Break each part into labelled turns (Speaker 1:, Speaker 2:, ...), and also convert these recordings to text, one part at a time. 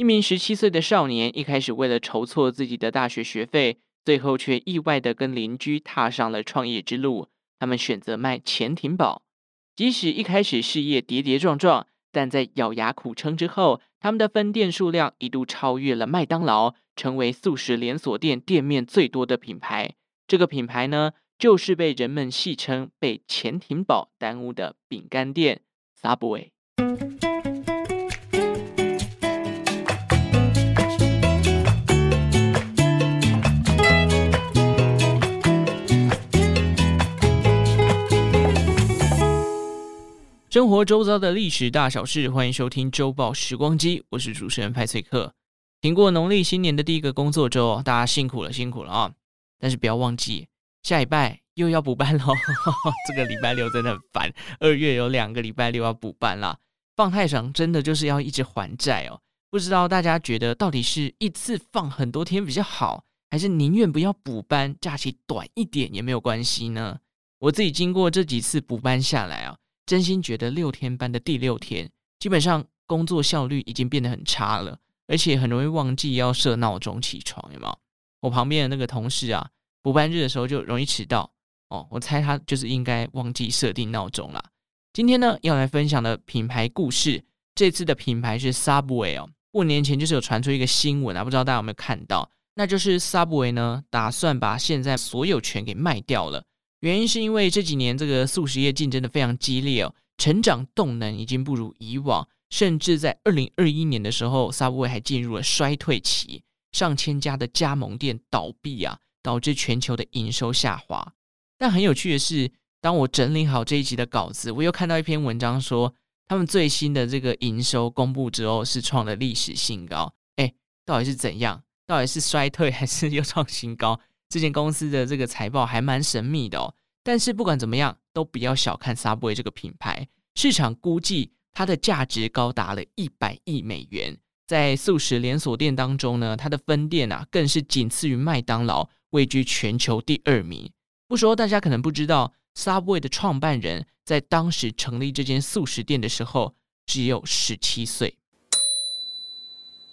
Speaker 1: 一名十七岁的少年，一开始为了筹措自己的大学学费，最后却意外地跟邻居踏上了创业之路。他们选择卖潜艇堡，即使一开始事业跌跌撞撞，但在咬牙苦撑之后，他们的分店数量一度超越了麦当劳，成为素食连锁店店面最多的品牌。这个品牌呢，就是被人们戏称被潜艇堡耽误的饼干店 Subway。生活周遭的历史大小事，欢迎收听周报时光机，我是主持人派翠克。挺过农历新年的第一个工作周，大家辛苦了，辛苦了啊！但是不要忘记，下礼拜又要补班喽。这个礼拜六真的很烦，二月有两个礼拜六要补班啦。放太长，真的就是要一直还债哦。不知道大家觉得，到底是一次放很多天比较好，还是宁愿不要补班，假期短一点也没有关系呢？我自己经过这几次补班下来啊。真心觉得六天班的第六天，基本上工作效率已经变得很差了，而且很容易忘记要设闹钟起床，有没有？我旁边的那个同事啊，补班日的时候就容易迟到哦。我猜他就是应该忘记设定闹钟啦。今天呢，要来分享的品牌故事，这次的品牌是 Subway 哦。过年前就是有传出一个新闻啊，不知道大家有没有看到？那就是 Subway 呢，打算把现在所有权给卖掉了。原因是因为这几年这个速食业竞争的非常激烈哦，成长动能已经不如以往，甚至在二零二一年的时候，Subway 还进入了衰退期，上千家的加盟店倒闭啊，导致全球的营收下滑。但很有趣的是，当我整理好这一集的稿子，我又看到一篇文章说，他们最新的这个营收公布之后是创了历史新高。哎，到底是怎样？到底是衰退还是又创新高？这间公司的这个财报还蛮神秘的哦，但是不管怎么样，都不要小看 Subway 这个品牌。市场估计它的价值高达了一百亿美元，在素食连锁店当中呢，它的分店啊更是仅次于麦当劳，位居全球第二名。不说大家可能不知道，Subway 的创办人在当时成立这间素食店的时候只有十七岁。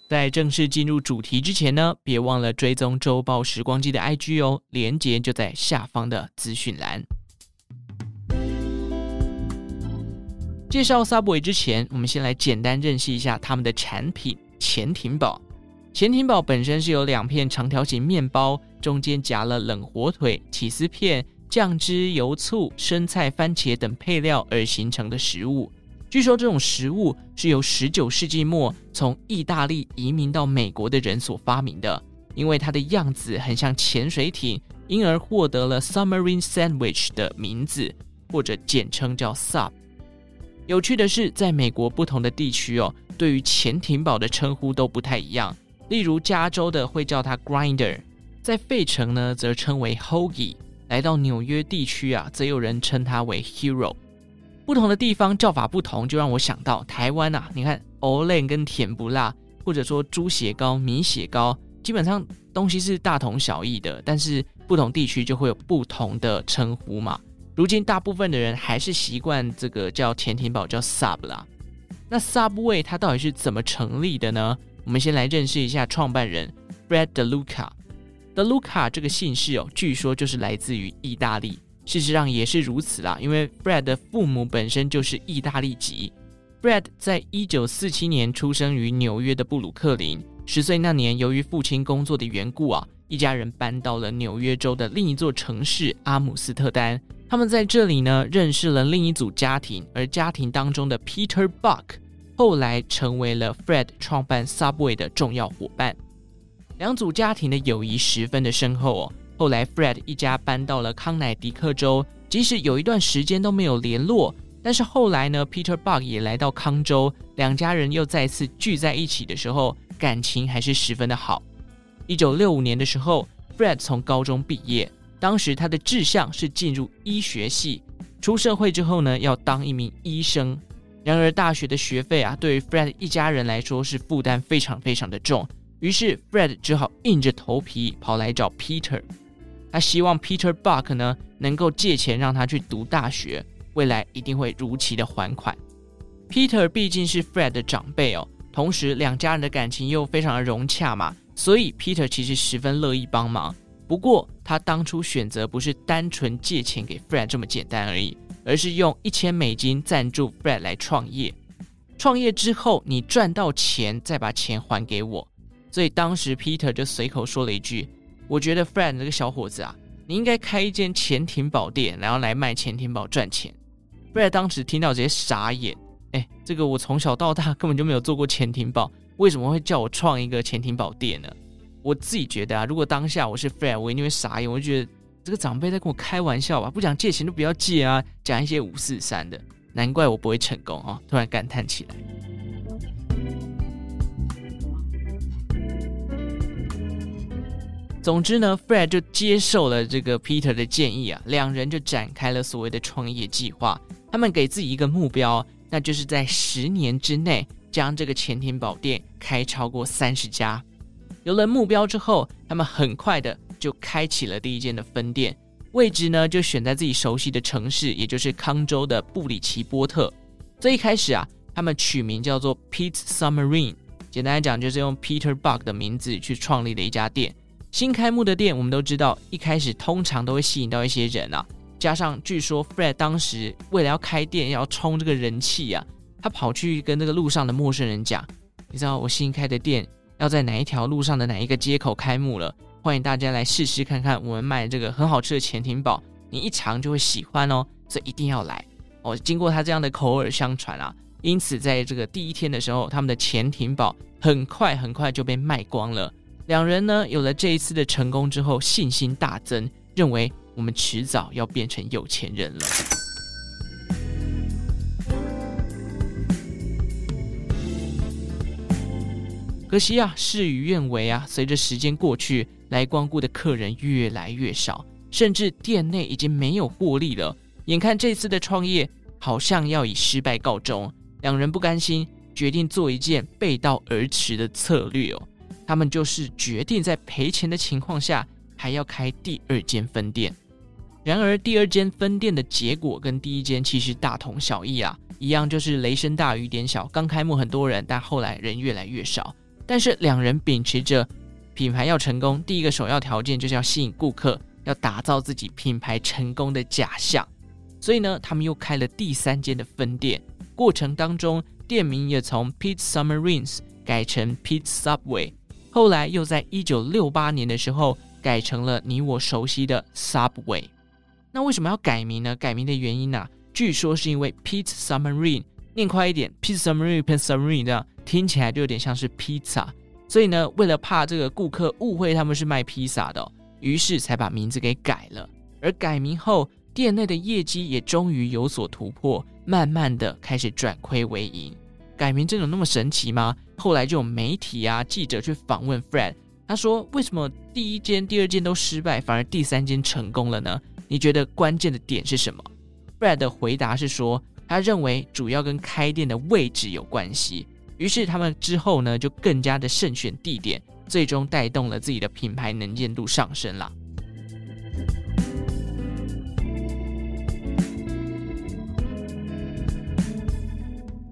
Speaker 1: 在正式进入主题之前呢，别忘了追踪周报时光机的 IG 哦，连接就在下方的资讯栏。介绍 Subway 之前，我们先来简单认识一下他们的产品——潜艇堡。潜艇堡本身是由两片长条形面包，中间夹了冷火腿、起司片、酱汁、油醋、生菜、番茄等配料而形成的食物。据说这种食物是由十九世纪末从意大利移民到美国的人所发明的，因为它的样子很像潜水艇，因而获得了 Submarine Sandwich 的名字，或者简称叫 Sub。有趣的是，在美国不同的地区哦，对于潜艇堡的称呼都不太一样。例如加州的会叫它 Grinder，在费城呢则称为 Hoagie，来到纽约地区啊，则有人称它为 Hero。不同的地方叫法不同，就让我想到台湾啊，你看欧练跟甜不辣，或者说猪血糕、米血糕，基本上东西是大同小异的，但是不同地区就会有不同的称呼嘛。如今大部分的人还是习惯这个叫甜甜堡叫 Sub 啦。那 Subway 它到底是怎么成立的呢？我们先来认识一下创办人 Brad DeLuca。DeLuca 这个姓氏哦，据说就是来自于意大利。事实上也是如此啦，因为 Brad 的父母本身就是意大利籍。Brad 在一九四七年出生于纽约的布鲁克林。十岁那年，由于父亲工作的缘故啊，一家人搬到了纽约州的另一座城市阿姆斯特丹。他们在这里呢，认识了另一组家庭，而家庭当中的 Peter Buck 后来成为了 Fred 创办 Subway 的重要伙伴。两组家庭的友谊十分的深厚哦。后来，Fred 一家搬到了康乃狄克州，即使有一段时间都没有联络，但是后来呢，Peter Buck 也来到康州，两家人又再次聚在一起的时候，感情还是十分的好。一九六五年的时候，Fred 从高中毕业，当时他的志向是进入医学系，出社会之后呢，要当一名医生。然而，大学的学费啊，对于 Fred 一家人来说是负担非常非常的重，于是 Fred 只好硬着头皮跑来找 Peter。他希望 Peter Buck 呢能够借钱让他去读大学，未来一定会如期的还款。Peter 毕竟是 Fred 的长辈哦，同时两家人的感情又非常的融洽嘛，所以 Peter 其实十分乐意帮忙。不过他当初选择不是单纯借钱给 Fred 这么简单而已，而是用一千美金赞助 Fred 来创业。创业之后，你赚到钱再把钱还给我。所以当时 Peter 就随口说了一句：“我觉得 Fred 这个小伙子啊，你应该开一间潜艇堡店，然后来卖潜艇堡赚钱。” Fred 当时听到直接傻眼：“哎，这个我从小到大根本就没有做过潜艇堡，为什么会叫我创一个潜艇堡店呢？”我自己觉得啊，如果当下我是 Fred，我一定会傻眼，我就觉得这个长辈在跟我开玩笑吧，不讲借钱就不要借啊，讲一些五四三的。难怪我不会成功啊！突然感叹起来。总之呢，Fred 就接受了这个 Peter 的建议啊，两人就展开了所谓的创业计划。他们给自己一个目标，那就是在十年之内将这个潜艇宝店开超过三十家。有了目标之后，他们很快的就开启了第一间的分店。位置呢，就选在自己熟悉的城市，也就是康州的布里奇波特。这一开始啊，他们取名叫做 Pete's Submarine，简单来讲就是用 Peter Buck 的名字去创立的一家店。新开幕的店，我们都知道，一开始通常都会吸引到一些人啊。加上据说 Fred 当时为了要开店，要冲这个人气啊，他跑去跟那个路上的陌生人讲：“你知道我新开的店要在哪一条路上的哪一个街口开幕了？”欢迎大家来试试看看，我们卖这个很好吃的潜艇堡，你一尝就会喜欢哦，所以一定要来哦。经过他这样的口耳相传啊，因此在这个第一天的时候，他们的潜艇堡很快很快就被卖光了。两人呢有了这一次的成功之后，信心大增，认为我们迟早要变成有钱人了。可惜啊，事与愿违啊，随着时间过去。来光顾的客人越来越少，甚至店内已经没有获利了。眼看这次的创业好像要以失败告终，两人不甘心，决定做一件背道而驰的策略哦。他们就是决定在赔钱的情况下，还要开第二间分店。然而，第二间分店的结果跟第一间其实大同小异啊，一样就是雷声大雨点小。刚开幕很多人，但后来人越来越少。但是两人秉持着。品牌要成功，第一个首要条件就是要吸引顾客，要打造自己品牌成功的假象。所以呢，他们又开了第三间的分店，过程当中店名也从 Pete Submarines 改成 Pete Subway，后来又在一九六八年的时候改成了你我熟悉的 Subway。那为什么要改名呢？改名的原因呢、据说是因为 Pete Submarine，念快一点，Pete Submarine，Pete Submarine 这样听起来就有点像是披萨。所以呢，为了怕这个顾客误会他们是卖披萨的，于是才把名字给改了。而改名后，店内的业绩也终于有所突破，慢慢的开始转亏为盈。改名真的有那么神奇吗？后来就有媒体啊记者去访问 Fred，他说：“为什么第一间、第二间都失败，反而第三间成功了呢？你觉得关键的点是什么？”Fred 的回答是说，他认为主要跟开店的位置有关系。于是他们之后呢，就更加的慎选地点，最终带动了自己的品牌能见度上升了。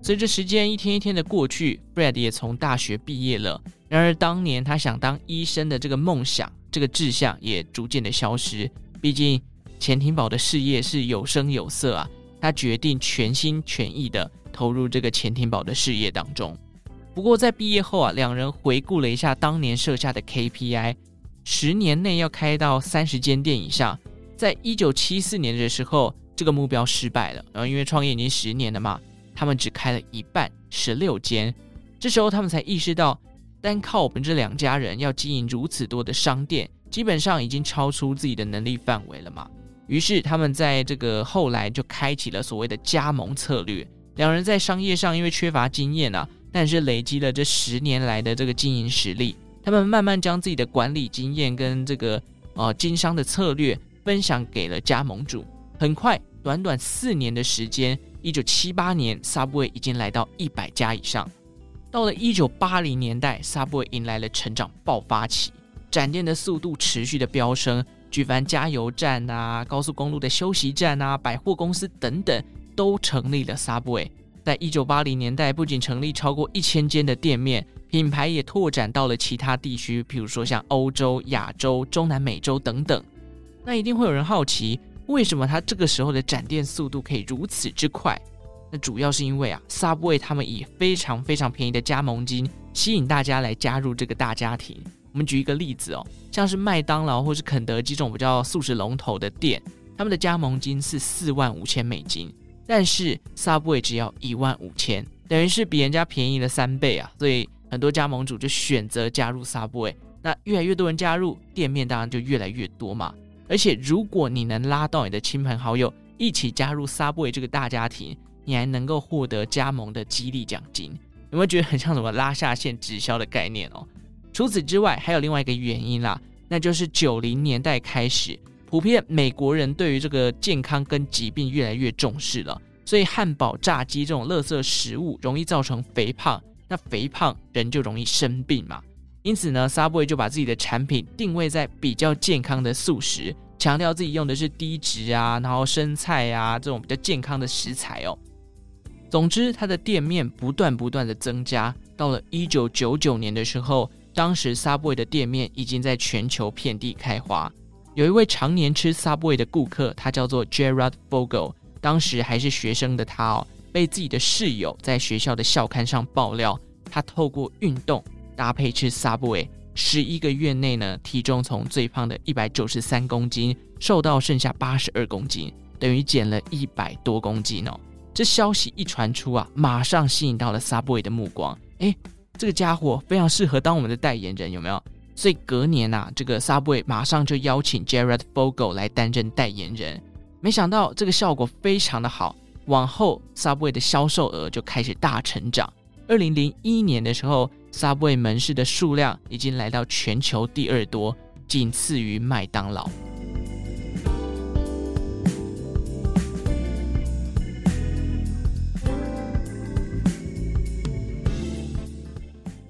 Speaker 1: 随着时间一天一天的过去，Fred 也从大学毕业了。然而，当年他想当医生的这个梦想、这个志向也逐渐的消失。毕竟，潜艇堡的事业是有声有色啊。他决定全心全意的。投入这个潜艇堡的事业当中。不过在毕业后啊，两人回顾了一下当年设下的 KPI，十年内要开到三十间店以上。在一九七四年的时候，这个目标失败了。然后因为创业已经十年了嘛，他们只开了一半，十六间。这时候他们才意识到，单靠我们这两家人要经营如此多的商店，基本上已经超出自己的能力范围了嘛。于是他们在这个后来就开启了所谓的加盟策略。两人在商业上因为缺乏经验啊，但是累积了这十年来的这个经营实力，他们慢慢将自己的管理经验跟这个呃经商的策略分享给了加盟主。很快，短短四年的时间，一九七八年，Subway 已经来到一百家以上。到了一九八零年代，Subway 迎来了成长爆发期，展店的速度持续的飙升，举凡加油站啊、高速公路的休息站啊、百货公司等等。都成立了 Subway，在一九八零年代，不仅成立超过一千间的店面，品牌也拓展到了其他地区，譬如说像欧洲、亚洲、中南美洲等等。那一定会有人好奇，为什么它这个时候的展店速度可以如此之快？那主要是因为啊，Subway 他们以非常非常便宜的加盟金吸引大家来加入这个大家庭。我们举一个例子哦，像是麦当劳或是肯德基这种比较素食龙头的店，他们的加盟金是四万五千美金，但是 Subway 只要一万五千，等于是比人家便宜了三倍啊！所以很多加盟主就选择加入 Subway。那越来越多人加入，店面当然就越来越多嘛。而且如果你能拉到你的亲朋好友一起加入 Subway 这个大家庭，你还能够获得加盟的激励奖金。有没有觉得很像什么拉下线直销的概念哦？除此之外，还有另外一个原因啦，那就是九零年代开始，普遍美国人对于这个健康跟疾病越来越重视了，所以汉堡、炸鸡这种垃圾食物容易造成肥胖，那肥胖人就容易生病嘛。因此呢，Subway 就把自己的产品定位在比较健康的素食，强调自己用的是低脂啊，然后生菜啊这种比较健康的食材哦。总之，它的店面不断不断的增加，到了一九九九年的时候。当时 Subway 的店面已经在全球遍地开花。有一位常年吃 Subway 的顾客，他叫做 Gerard Fogle。当时还是学生的他哦，被自己的室友在学校的校刊上爆料，他透过运动搭配吃 Subway，十一个月内呢，体重从最胖的一百九十三公斤瘦到剩下八十二公斤，等于减了一百多公斤哦。这消息一传出啊，马上吸引到了 Subway 的目光。诶这个家伙非常适合当我们的代言人，有没有？所以隔年呐、啊，这个 Subway 马上就邀请 Jared Fogle 来担任代言人。没想到这个效果非常的好，往后 Subway 的销售额就开始大成长。二零零一年的时候，Subway 门市的数量已经来到全球第二多，仅次于麦当劳。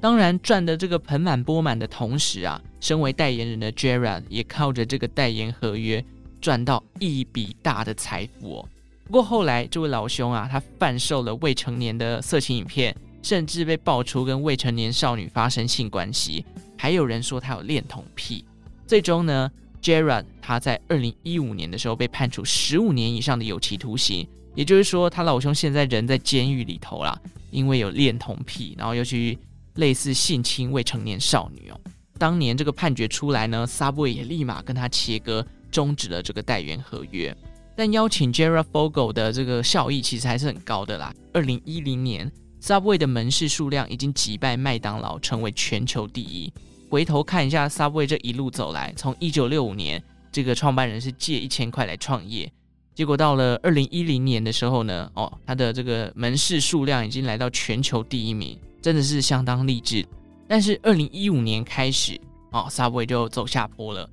Speaker 1: 当然，赚的这个盆满钵满的同时啊，身为代言人的 Gerard 也靠着这个代言合约赚到一笔大的财富哦。不过后来，这位老兄啊，他贩售了未成年的色情影片，甚至被爆出跟未成年少女发生性关系，还有人说他有恋童癖。最终呢，Gerard 他在二零一五年的时候被判处十五年以上的有期徒刑，也就是说，他老兄现在人在监狱里头啦，因为有恋童癖，然后又去。类似性侵未成年少女哦，当年这个判决出来呢，Subway 也立马跟他切割，终止了这个代言合约。但邀请 Jared Fogle 的这个效益其实还是很高的啦。二零一零年，Subway 的门市数量已经击败麦当劳，成为全球第一。回头看一下 Subway 这一路走来，从一九六五年，这个创办人是借一千块来创业，结果到了二零一零年的时候呢，哦，他的这个门市数量已经来到全球第一名。真的是相当励志，但是二零一五年开始，哦，Subway 就走下坡了。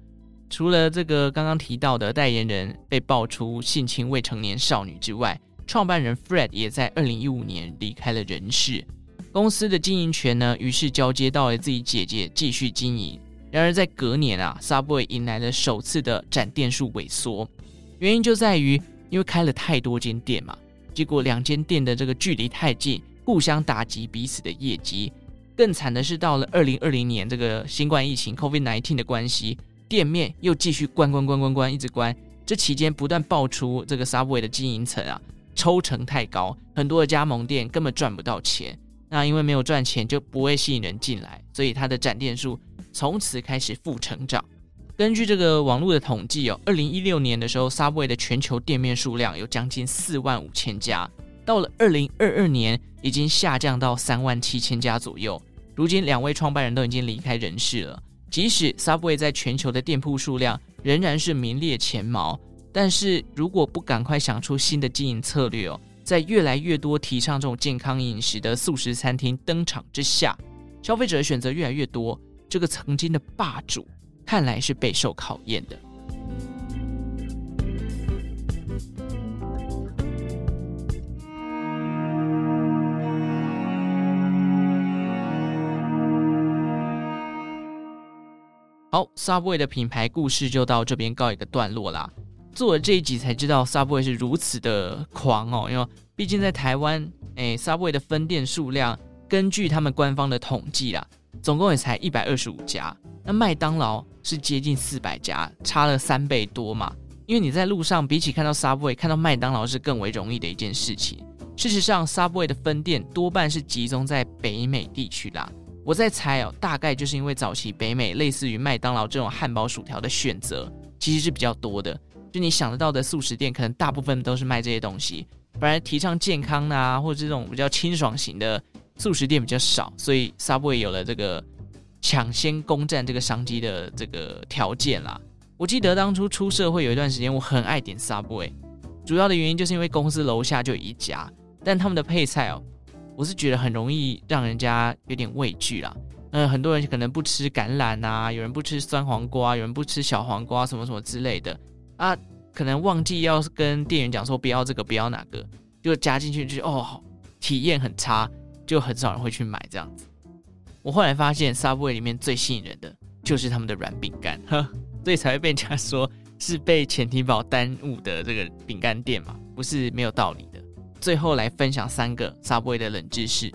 Speaker 1: 除了这个刚刚提到的代言人被爆出性侵未成年少女之外，创办人 Fred 也在二零一五年离开了人世。公司的经营权呢，于是交接到了自己姐姐继续经营。然而在隔年啊，Subway 迎来了首次的展店数萎缩，原因就在于因为开了太多间店嘛，结果两间店的这个距离太近。互相打击彼此的业绩，更惨的是，到了二零二零年，这个新冠疫情 （COVID-19） 的关系，店面又继续关关关关关，一直关。这期间不断爆出这个 Subway 的经营层啊，抽成太高，很多的加盟店根本赚不到钱。那因为没有赚钱，就不会吸引人进来，所以它的展店数从此开始负成长。根据这个网络的统计哦，二零一六年的时候，Subway 的全球店面数量有将近四万五千家。到了二零二二年，已经下降到三万七千家左右。如今，两位创办人都已经离开人世了。即使 Subway 在全球的店铺数量仍然是名列前茅，但是如果不赶快想出新的经营策略哦，在越来越多提倡这种健康饮食的素食餐厅登场之下，消费者的选择越来越多，这个曾经的霸主看来是备受考验的。好，Subway 的品牌故事就到这边告一个段落啦。做了这一集才知道，Subway 是如此的狂哦，因为毕竟在台湾，哎，Subway 的分店数量，根据他们官方的统计啦，总共也才一百二十五家。那麦当劳是接近四百家，差了三倍多嘛。因为你在路上，比起看到 Subway，看到麦当劳是更为容易的一件事情。事实上，Subway 的分店多半是集中在北美地区啦。我在猜哦，大概就是因为早期北美类似于麦当劳这种汉堡薯条的选择其实是比较多的，就你想得到的速食店，可能大部分都是卖这些东西。反而提倡健康啊，或者这种比较清爽型的速食店比较少，所以 Subway 有了这个抢先攻占这个商机的这个条件啦。我记得当初出社会有一段时间，我很爱点 Subway，主要的原因就是因为公司楼下就有一家，但他们的配菜哦。我是觉得很容易让人家有点畏惧啦。嗯，很多人可能不吃橄榄啊，有人不吃酸黄瓜，有人不吃小黄瓜，什么什么之类的啊，可能忘记要跟店员讲说不要这个，不要哪个，就加进去就哦，体验很差，就很少人会去买这样子。我后来发现，Subway 里面最吸引人的就是他们的软饼干，呵，所以才会被人家说是被潜艇堡耽误的这个饼干店嘛，不是没有道理的。最后来分享三个 Subway 的冷知识。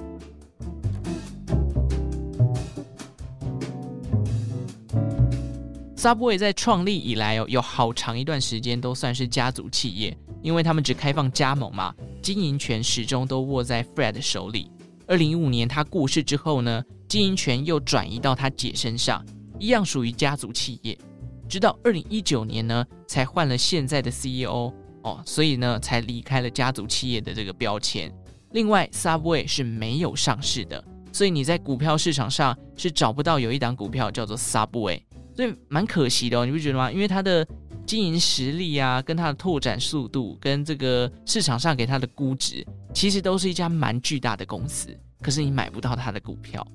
Speaker 1: Subway 在创立以来哦，有好长一段时间都算是家族企业，因为他们只开放加盟嘛，经营权始终都握在 Fred 手里。二零一五年他过世之后呢，经营权又转移到他姐身上，一样属于家族企业。直到二零一九年呢，才换了现在的 CEO。哦，所以呢，才离开了家族企业的这个标签。另外，Subway 是没有上市的，所以你在股票市场上是找不到有一档股票叫做 Subway，所以蛮可惜的哦，你不觉得吗？因为它的经营实力啊，跟它的拓展速度，跟这个市场上给它的估值，其实都是一家蛮巨大的公司，可是你买不到它的股票。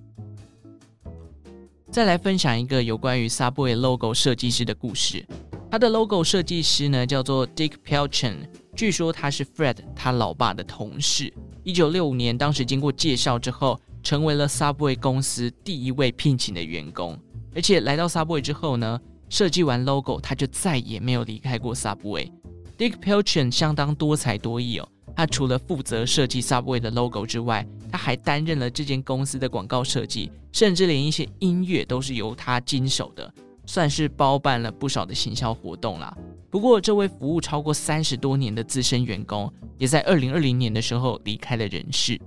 Speaker 1: 再来分享一个有关于 Subway logo 设计师的故事。他的 logo 设计师呢，叫做 Dick Pelchin，据说他是 Fred 他老爸的同事。一九六五年，当时经过介绍之后，成为了 Subway 公司第一位聘请的员工。而且来到 Subway 之后呢，设计完 logo，他就再也没有离开过 Subway。Dick Pelchin 相当多才多艺哦，他除了负责设计 Subway 的 logo 之外，他还担任了这间公司的广告设计，甚至连一些音乐都是由他经手的。算是包办了不少的行销活动啦。不过，这位服务超过三十多年的资深员工，也在二零二零年的时候离开了人世。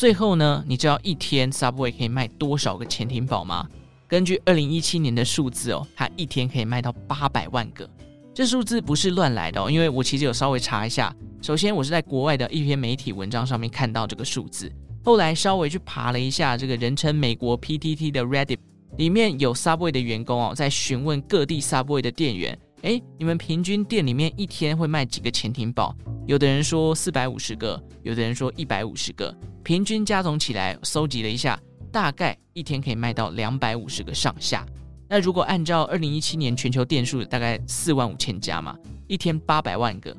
Speaker 1: 最后呢，你知道一天 Subway 可以卖多少个潜艇堡吗？根据二零一七年的数字哦，它一天可以卖到八百万个。这数字不是乱来的哦，因为我其实有稍微查一下。首先，我是在国外的一篇媒体文章上面看到这个数字，后来稍微去爬了一下这个人称美国 PTT 的 Reddit。里面有 Subway 的员工哦，在询问各地 Subway 的店员，诶，你们平均店里面一天会卖几个潜艇堡？有的人说四百五十个，有的人说一百五十个，平均加总起来，搜集了一下，大概一天可以卖到两百五十个上下。那如果按照二零一七年全球店数大概四万五千家嘛，一天八百万个，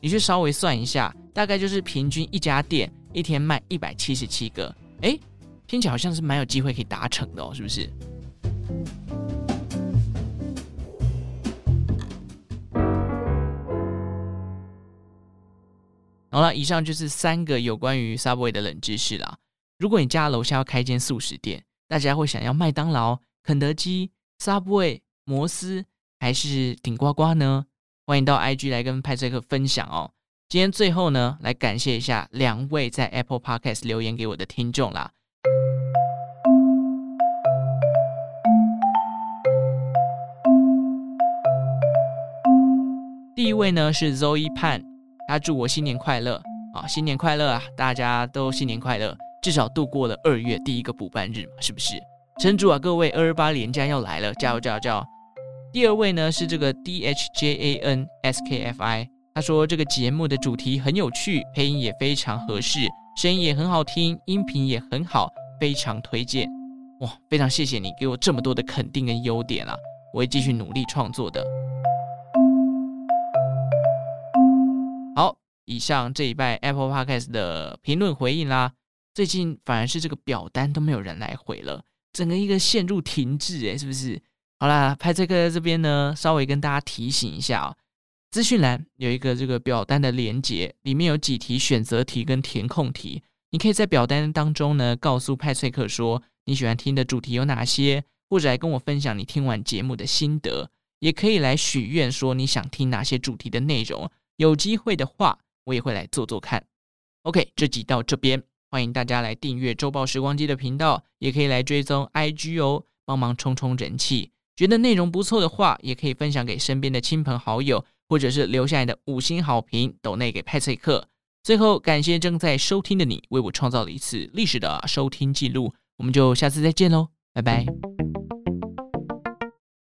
Speaker 1: 你去稍微算一下，大概就是平均一家店一天卖一百七十七个，诶，听起来好像是蛮有机会可以达成的哦，是不是？好了，以上就是三个有关于 Subway 的冷知识啦。如果你家楼下要开间素食店，大家会想要麦当劳、肯德基、Subway、摩斯还是顶呱呱呢？欢迎到 IG 来跟派翠克分享哦。今天最后呢，来感谢一下两位在 Apple Podcast 留言给我的听众啦。第一位呢是 Zoe Pan，他祝我新年快乐啊！新年快乐啊！大家都新年快乐，至少度过了二月第一个补班日嘛，是不是？撑住啊，各位，二二八连假要来了，加油加油加油！第二位呢是这个 D H J A N S K F I，他说这个节目的主题很有趣，配音也非常合适，声音也很好听，音频也很好，非常推荐。哇，非常谢谢你给我这么多的肯定跟优点啊！我会继续努力创作的。以上这一拜 Apple Podcast 的评论回应啦，最近反而是这个表单都没有人来回了，整个一个陷入停滞诶，是不是？好啦，派翠克在这边呢，稍微跟大家提醒一下哦，资讯栏有一个这个表单的连接，里面有几题选择题跟填空题，你可以在表单当中呢告诉派翠克说你喜欢听的主题有哪些，或者来跟我分享你听完节目的心得，也可以来许愿说你想听哪些主题的内容，有机会的话我也会来做做看。OK，这集到这边，欢迎大家来订阅周报时光机的频道，也可以来追踪 IG 哦，帮忙冲冲人气。觉得内容不错的话，也可以分享给身边的亲朋好友。或者是留下你的五星好评，抖内给派翠克。最后，感谢正在收听的你，为我创造了一次历史的收听记录。我们就下次再见喽，拜拜。